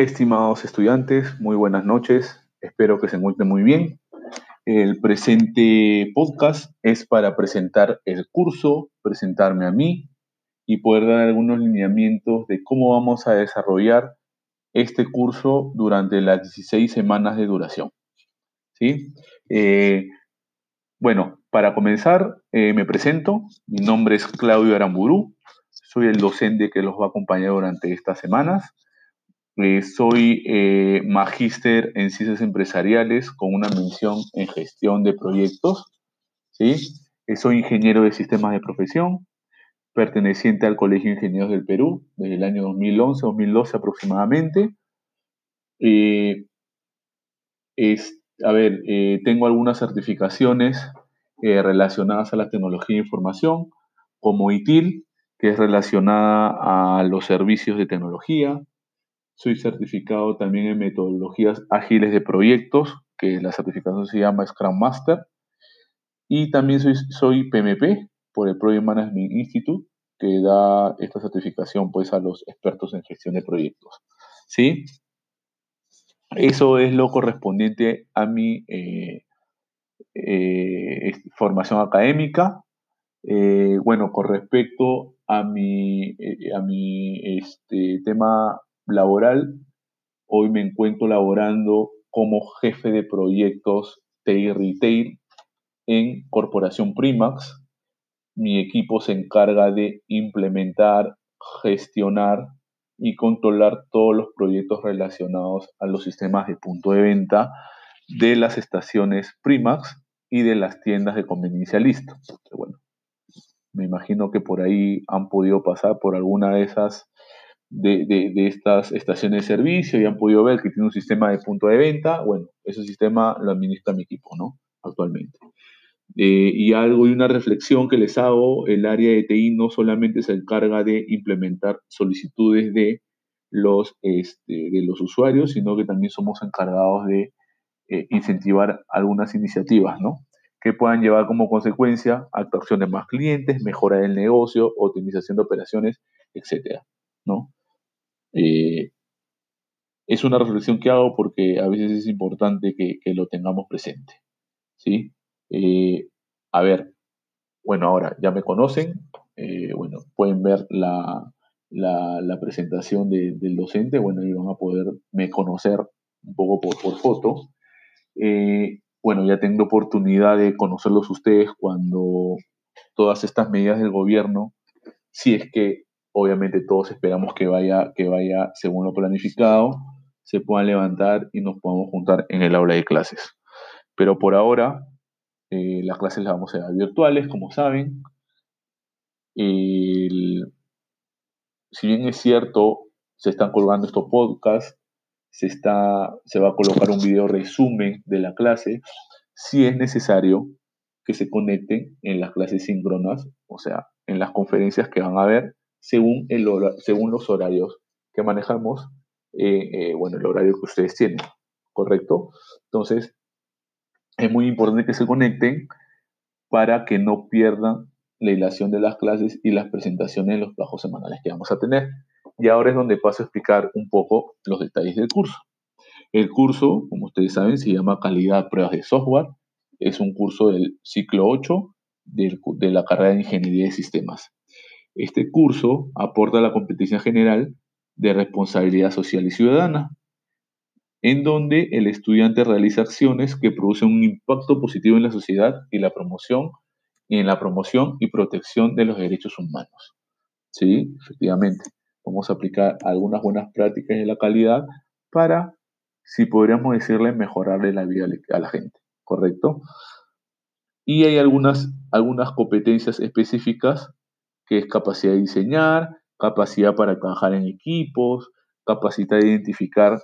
Estimados estudiantes, muy buenas noches. Espero que se encuentren muy bien. El presente podcast es para presentar el curso, presentarme a mí y poder dar algunos lineamientos de cómo vamos a desarrollar este curso durante las 16 semanas de duración. ¿Sí? Eh, bueno, para comenzar, eh, me presento. Mi nombre es Claudio Aramburu. Soy el docente que los va a acompañar durante estas semanas. Eh, soy eh, magíster en ciencias empresariales con una mención en gestión de proyectos. ¿sí? Eh, soy ingeniero de sistemas de profesión, perteneciente al Colegio de Ingenieros del Perú desde el año 2011-2012 aproximadamente. A ver, tengo algunas certificaciones relacionadas a la tecnología de información, como ITIL, que es relacionada a los servicios de tecnología, soy certificado también en metodologías ágiles de proyectos, que la certificación se llama Scrum Master. Y también soy, PMP por el Project Management Institute, que da esta certificación pues, a los expertos en gestión de proyectos. ¿Sí? Eso es lo correspondiente a mi eh, eh, formación académica. Eh, bueno, con respecto a mi, a mi este, tema laboral. Hoy me encuentro laborando como jefe de proyectos TI Retail en Corporación Primax. Mi equipo se encarga de implementar, gestionar y controlar todos los proyectos relacionados a los sistemas de punto de venta de las estaciones Primax y de las tiendas de conveniencia listo. Bueno, me imagino que por ahí han podido pasar por alguna de esas de, estas estaciones de servicio y han podido ver que tiene un sistema de punto de venta. Bueno, ese sistema lo administra mi equipo, ¿no? Actualmente. Eh, y algo y una reflexión que les hago, el área de TI no solamente se encarga de implementar solicitudes de los, este, de los usuarios, sino que también somos encargados de eh, incentivar algunas iniciativas, ¿no? Que puedan llevar como consecuencia actuación de más clientes, mejora del negocio, optimización de operaciones, etcétera, ¿no? Eh, es una reflexión que hago porque a veces es importante que, lo tengamos presente. ¿sí? Eh, a ver, bueno, ahora ya me conocen, eh, bueno, pueden ver la, presentación del docente, bueno, y van a poderme conocer un poco por, por foto. bueno, ya tengo oportunidad de conocerlos ustedes cuando todas estas medidas del gobierno, si es que obviamente todos esperamos que vaya, que vaya según lo planificado, se puedan levantar y nos podamos juntar en el aula de clases. Pero por ahora, eh, las clases las vamos a hacer virtuales, como saben. si bien es cierto, se están colgando estos podcasts, se, está, se va a colocar un video resumen de la clase, si es necesario que se conecten en las clases síncronas, o sea, en las conferencias que van a ver, según, el según los horarios que manejamos, eh, eh, bueno, el horario que ustedes tienen, ¿correcto? Entonces, es muy importante que se conecten para que no pierdan la hilación de las clases y las presentaciones en los plazos semanales que vamos a tener. Y ahora es donde paso a explicar un poco los detalles del curso. El curso, como ustedes saben, se llama Calidad Pruebas de Software. Es un curso del ciclo 8 de la carrera de Ingeniería de Sistemas. Este curso aporta la competencia general de responsabilidad social y ciudadana, en donde el estudiante realiza acciones que producen un impacto positivo en la sociedad y en la promoción y protección de los derechos humanos. Sí, efectivamente. Vamos a aplicar algunas buenas prácticas de la calidad para, si podríamos decirle, mejorarle la vida a la gente, ¿correcto? Y hay algunas competencias específicas que es capacidad de diseñar, capacidad para trabajar en equipos, capacidad de identificar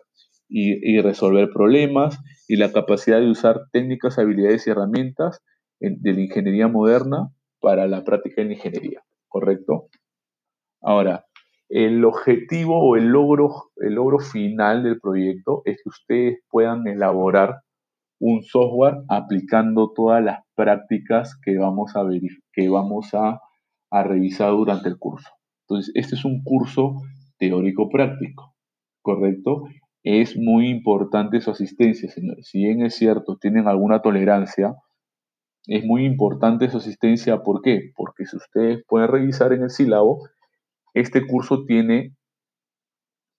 y, resolver problemas y la capacidad de usar técnicas, habilidades y herramientas de la ingeniería moderna para la práctica la ingeniería, ¿correcto? Ahora, el objetivo o el logro, el logro final del proyecto es que ustedes puedan elaborar un software aplicando todas las prácticas que vamos a, que vamos a a revisar durante el curso. Entonces, este es un curso teórico-práctico, ¿correcto? es muy importante su asistencia, señores. Si bien es cierto, tienen alguna tolerancia, es muy importante su asistencia. ¿Por qué? Porque si ustedes pueden revisar en el sílabo, este curso tiene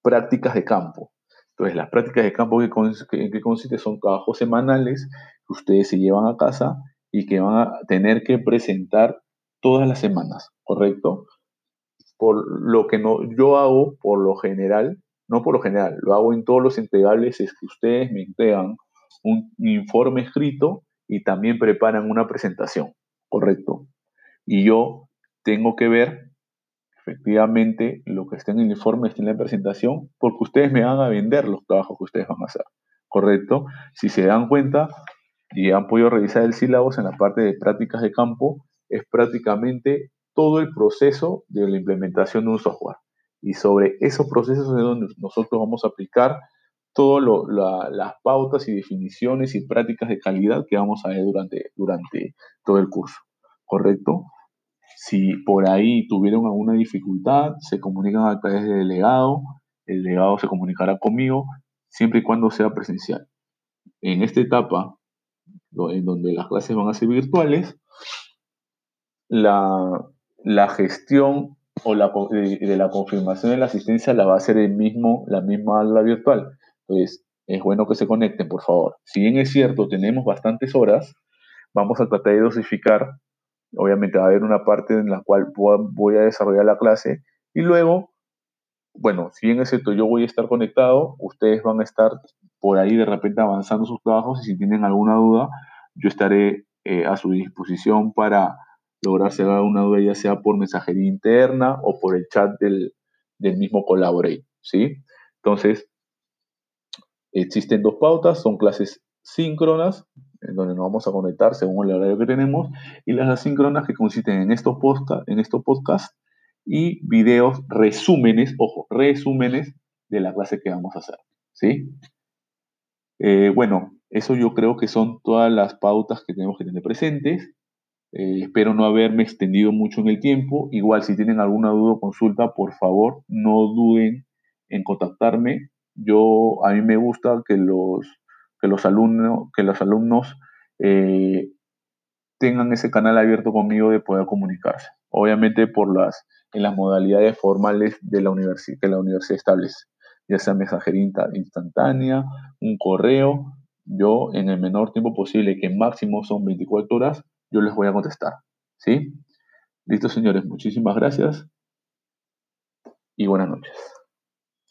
prácticas de campo. Entonces, las prácticas de campo que, que consiste son trabajos semanales que ustedes se llevan a casa y que van a tener que presentar todas las semanas, ¿correcto? Por lo que no, yo hago, por lo general, no por lo general, lo hago en todos los entregables, es que ustedes me entregan un informe escrito y también preparan una presentación, ¿correcto? Y yo tengo que ver efectivamente lo que está en el informe, está en la presentación, porque ustedes me van a vender los trabajos que ustedes van a hacer, ¿correcto? Si se dan cuenta y han podido revisar el sílabo en la parte de prácticas de campo, es prácticamente todo el proceso de la implementación de un software. Y sobre esos procesos es donde nosotros vamos a aplicar todas las pautas y definiciones y prácticas de calidad que vamos a ver durante, durante todo el curso, ¿correcto? Si por ahí tuvieron alguna dificultad, se comunican a través del delegado, el delegado se comunicará conmigo, siempre y cuando sea presencial. En esta etapa, en donde las clases van a ser virtuales, la, gestión o la, de, la confirmación de la asistencia la va a hacer el mismo, la misma aula virtual. Entonces, es bueno que se conecten, por favor. Si bien es cierto, tenemos bastantes horas, vamos a tratar de dosificar Obviamente va a haber una parte en la cual voy a desarrollar la clase y luego, bueno, si bien es cierto, yo voy a estar conectado, ustedes van a estar por ahí de repente avanzando sus trabajos y si tienen alguna duda, yo estaré eh, a su disposición para lograr cerrar una duda, ya sea por mensajería interna o por el chat del, del mismo Collaborate, ¿sí? Entonces, existen dos pautas, son clases síncronas, en donde nos vamos a conectar según el horario que tenemos, y las asíncronas que consisten en estos, podcast, en estos podcasts y videos, resúmenes, ojo, resúmenes de la clase que vamos a hacer. ¿sí? Eh, bueno, eso yo creo que son todas las pautas que tenemos que tener presentes. Eh, espero no haberme extendido mucho en el tiempo. Igual, si tienen alguna duda o consulta, por favor, no duden en contactarme. Yo, a mí me gusta que los que los alumnos, que los alumnos eh, tengan ese canal abierto conmigo de poder comunicarse. Obviamente por las, en las modalidades formales de la universidad, que la universidad establece, ya sea mensajería instantánea, un correo, yo en el menor tiempo posible, que máximo son 24 horas, yo les voy a contestar. ¿Sí? Listo, señores, muchísimas gracias y buenas noches.